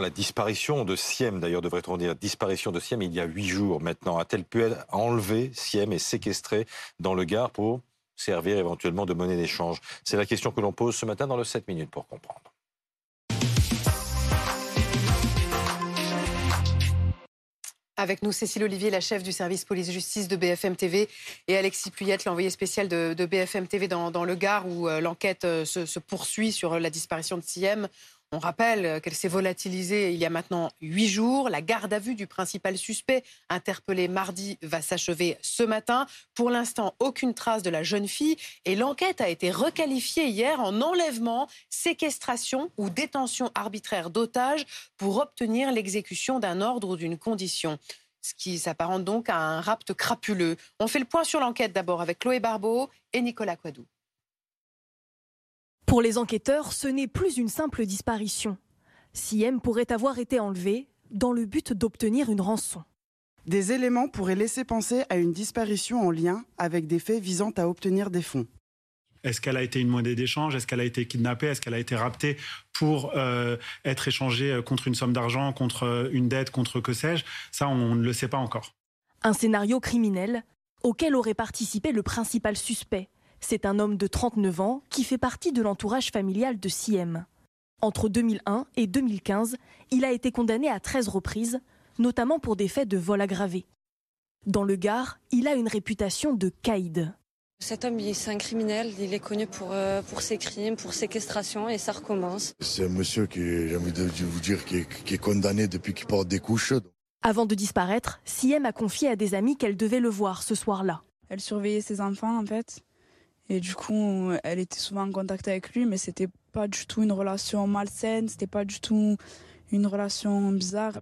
La disparition de Siem, d'ailleurs, devrait-on dire, disparition de Siem il y a huit jours maintenant. A-t-elle pu être enlevée, Siem, et séquestrée dans le Gard pour servir éventuellement de monnaie d'échange? C'est la question que l'on pose ce matin dans le 7 minutes pour comprendre. Avec nous, Cécile Olivier, la chef du service police-justice de BFM TV, et Alexis Puyette, l'envoyé spécial de, BFM TV dans, le Gard, où euh, l'enquête euh, se, se, poursuit sur la disparition de Siem. On rappelle qu'elle s'est volatilisée il y a maintenant huit jours. La garde à vue du principal suspect, interpellé mardi, va s'achever ce matin. Pour l'instant, aucune trace de la jeune fille et l'enquête a été requalifiée hier en enlèvement, séquestration ou détention arbitraire d'otages pour obtenir l'exécution d'un ordre ou d'une condition ce qui s'apparente donc à un rapt crapuleux. On fait le point sur l'enquête d'abord avec Chloé Barbeau et Nicolas Quadou. Pour les enquêteurs, ce n'est plus une simple disparition. Siem pourrait avoir été enlevé dans le but d'obtenir une rançon. Des éléments pourraient laisser penser à une disparition en lien avec des faits visant à obtenir des fonds. Est-ce qu'elle a été une monnaie d'échange Est-ce qu'elle a été kidnappée? Est-ce qu'elle a été raptée pour euh, être échangée euh, contre une somme d'argent, contre euh, une dette, contre que sais-je? Ça, on ne le sait pas encore. Un scénario criminel auquel aurait participé le principal suspect, c'est un homme de 39 ans qui fait partie de l'entourage familial de Siem. Entre 2001 et 2015, il a été condamné à 13 reprises, notamment pour des faits de vol aggravé. Dans le Gard, il a une réputation de caïd. Cet homme, c'est un criminel, il est connu pour, euh, pour ses crimes, pour séquestration, et ça recommence. C'est un monsieur qui, j'ai envie de vous dire, qui est, condamné depuis qu'il porte des couches. Avant de disparaître, Siem a confié à des amis qu'elle devait le voir ce soir-là. Elle surveillait ses enfants, en fait. Et du coup, elle était souvent en contact avec lui, mais c'était pas du tout une relation malsaine, c'était pas du tout une relation bizarre.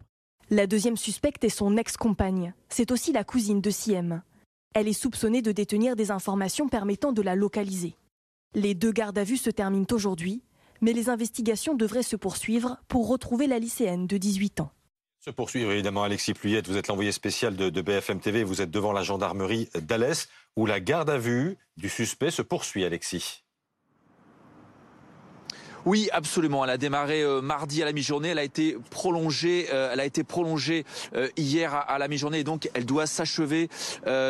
La deuxième suspecte est son ex-compagne. C'est aussi la cousine de Siem. Elle est soupçonnée de détenir des informations permettant de la localiser. Les deux gardes à vue se terminent aujourd'hui, mais les investigations devraient se poursuivre pour retrouver la lycéenne de 18 ans. Se poursuivre évidemment Alexis Pluyette, vous êtes l'envoyé spécial de, BFM TV, vous êtes devant la gendarmerie d'Alès où la garde à vue du suspect se poursuit, Alexis. Oui, absolument. Elle a démarré euh, mardi à la mi-journée. Elle a été prolongée. Euh, elle a été prolongée euh, hier à, la mi-journée. Et donc, elle doit s'achever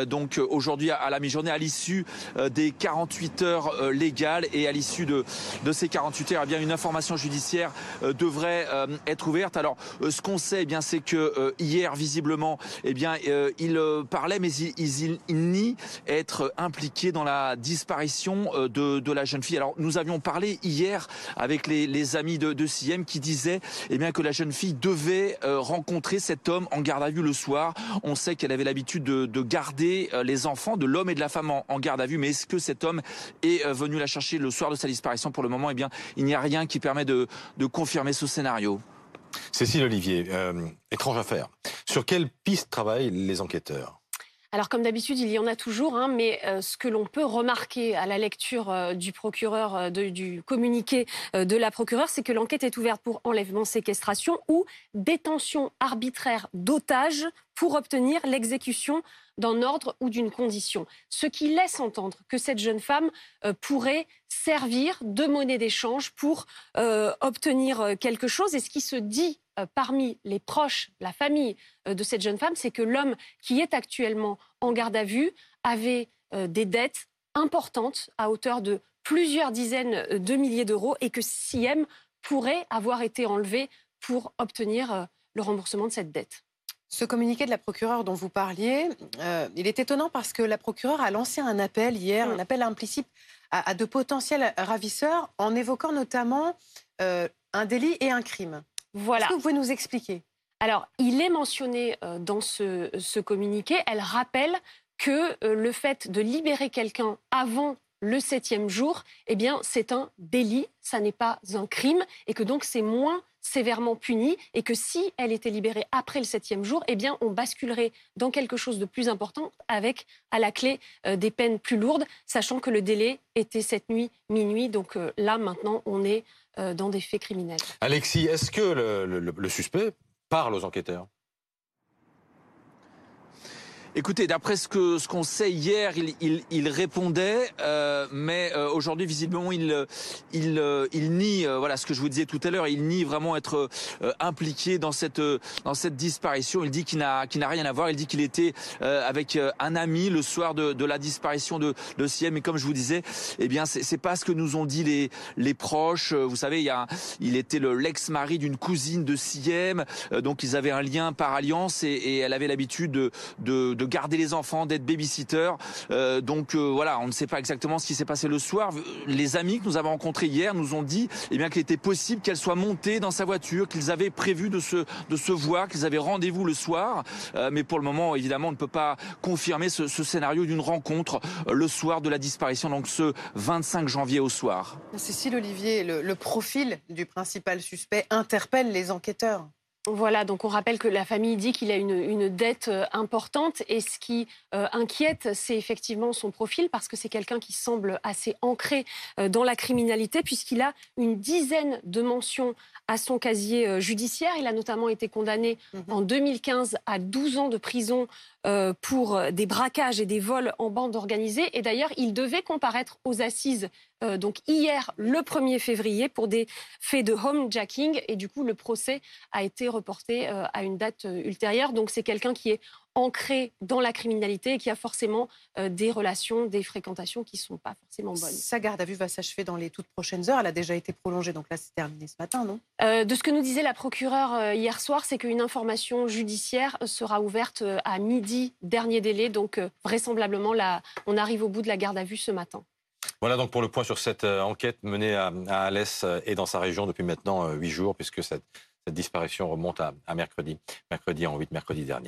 donc aujourd'hui à, la mi-journée, à l'issue des 48 heures légales et à l'issue de, de ces 48 heures, eh bien une information judiciaire devrait être ouverte. Alors, ce qu'on sait, eh bien, c'est que hier, visiblement, eh bien, il parlait, mais il, il, il, nie être impliqué dans la disparition de, de la jeune fille. Alors, nous avions parlé hier avec les, amis de, de Siem qui disaient eh bien, que la jeune fille devait euh, rencontrer cet homme en garde à vue le soir. On sait qu'elle avait l'habitude de, garder euh, les enfants de l'homme et de la femme en, garde à vue, mais est-ce que cet homme est euh, venu la chercher le soir de sa disparition Pour le moment, eh il n'y a rien qui permet de, confirmer ce scénario. Cécile Olivier, étrange affaire. Sur quelle piste travaillent les enquêteurs? Alors comme d'habitude, il y en a toujours, hein, mais euh, ce que l'on peut remarquer à la lecture euh, du procureur, euh, du communiqué de la procureure, c'est que l'enquête est ouverte pour enlèvement, séquestration ou détention arbitraire d'otages pour obtenir l'exécution d'un ordre ou d'une condition. Ce qui laisse entendre que cette jeune femme pourrait servir de monnaie d'échange pour obtenir quelque chose. Et ce qui se dit euh, parmi les proches, la famille euh, de cette jeune femme, c'est que l'homme qui est actuellement en garde à vue avait euh, des dettes importantes à hauteur de plusieurs dizaines de milliers d'euros et que Siem pourrait avoir été enlevé pour obtenir le remboursement de cette dette. Ce communiqué de la procureure dont vous parliez, il est étonnant parce que la procureure a lancé un appel hier, mm. un appel implicite à, de potentiels ravisseurs en évoquant notamment un délit et un crime. Voilà. Est-ce que vous pouvez nous expliquer? Alors, il est mentionné euh, dans ce, communiqué, elle rappelle que euh, le fait de libérer quelqu'un avant le septième jour, eh bien, c'est un délit, ça n'est pas un crime, et que donc c'est moins sévèrement puni, et que si elle était libérée après le septième jour, eh bien, on basculerait dans quelque chose de plus important, avec à la clé euh, des peines plus lourdes, sachant que le délai était cette nuit minuit. Donc là, maintenant, on est euh, dans des faits criminels. Alexis, est-ce que le, suspect parle aux enquêteurs? Écoutez, d'après ce que ce qu'on sait hier, il, il, il répondait, euh, mais euh, aujourd'hui visiblement il il, euh, il nie euh, voilà ce que je vous disais tout à l'heure, il nie vraiment être euh, impliqué dans cette dans cette disparition. Il dit qu'il n'a qu'il rien à voir. Il dit qu'il était avec un ami le soir de, de la disparition de de Siem. Et comme je vous disais, eh bien c'est c'est pas ce que nous ont dit les les proches. Vous savez, il y a il était le l'ex-mari d'une cousine de Siem, donc ils avaient un lien par alliance et, et elle avait l'habitude de, de de garder les enfants, d'être babysitter. Euh, donc euh, voilà, on ne sait pas exactement ce qui s'est passé le soir. Les amis que nous avons rencontrés hier nous ont dit eh bien qu'il était possible qu'elle soit montée dans sa voiture, qu'ils avaient prévu de se de se voir, qu'ils avaient rendez-vous le soir. Euh, mais pour le moment, évidemment, on ne peut pas confirmer ce, scénario d'une rencontre le soir de la disparition, donc ce 25 janvier au soir. Cécile Olivier, le profil du principal suspect interpelle les enquêteurs. Voilà, donc on rappelle que la famille dit qu'il a une, une, dette euh, importante et ce qui euh, inquiète, c'est effectivement son profil parce que c'est quelqu'un qui semble assez ancré euh, dans la criminalité puisqu'il a une dizaine de mentions à son casier euh, judiciaire. Il a notamment été condamné mmh. en 2015 à 12 ans de prison euh, pour des braquages et des vols en bande organisée. Et d'ailleurs, il devait comparaître aux assises euh, donc hier, le 1er février, pour des faits de homejacking. Et du coup, le procès a été reporté euh, à une date euh, ultérieure. Donc c'est quelqu'un qui est ancré dans la criminalité et qui a forcément euh, des relations, des fréquentations qui ne sont pas forcément bonnes. Sa garde à vue va s'achever dans les toutes prochaines heures. Elle a déjà été prolongée, donc là c'est terminé ce matin, non? Euh, De ce que nous disait la procureure euh, hier soir, c'est qu'une information judiciaire sera ouverte à midi, dernier délai. Donc euh, vraisemblablement, là, on arrive au bout de la garde à vue ce matin. Voilà donc pour le point sur cette euh, enquête menée à, à Alès et dans sa région depuis maintenant huit jours, puisque cette, cette disparition remonte à, à mercredi, mercredi en 8 mercredi dernier.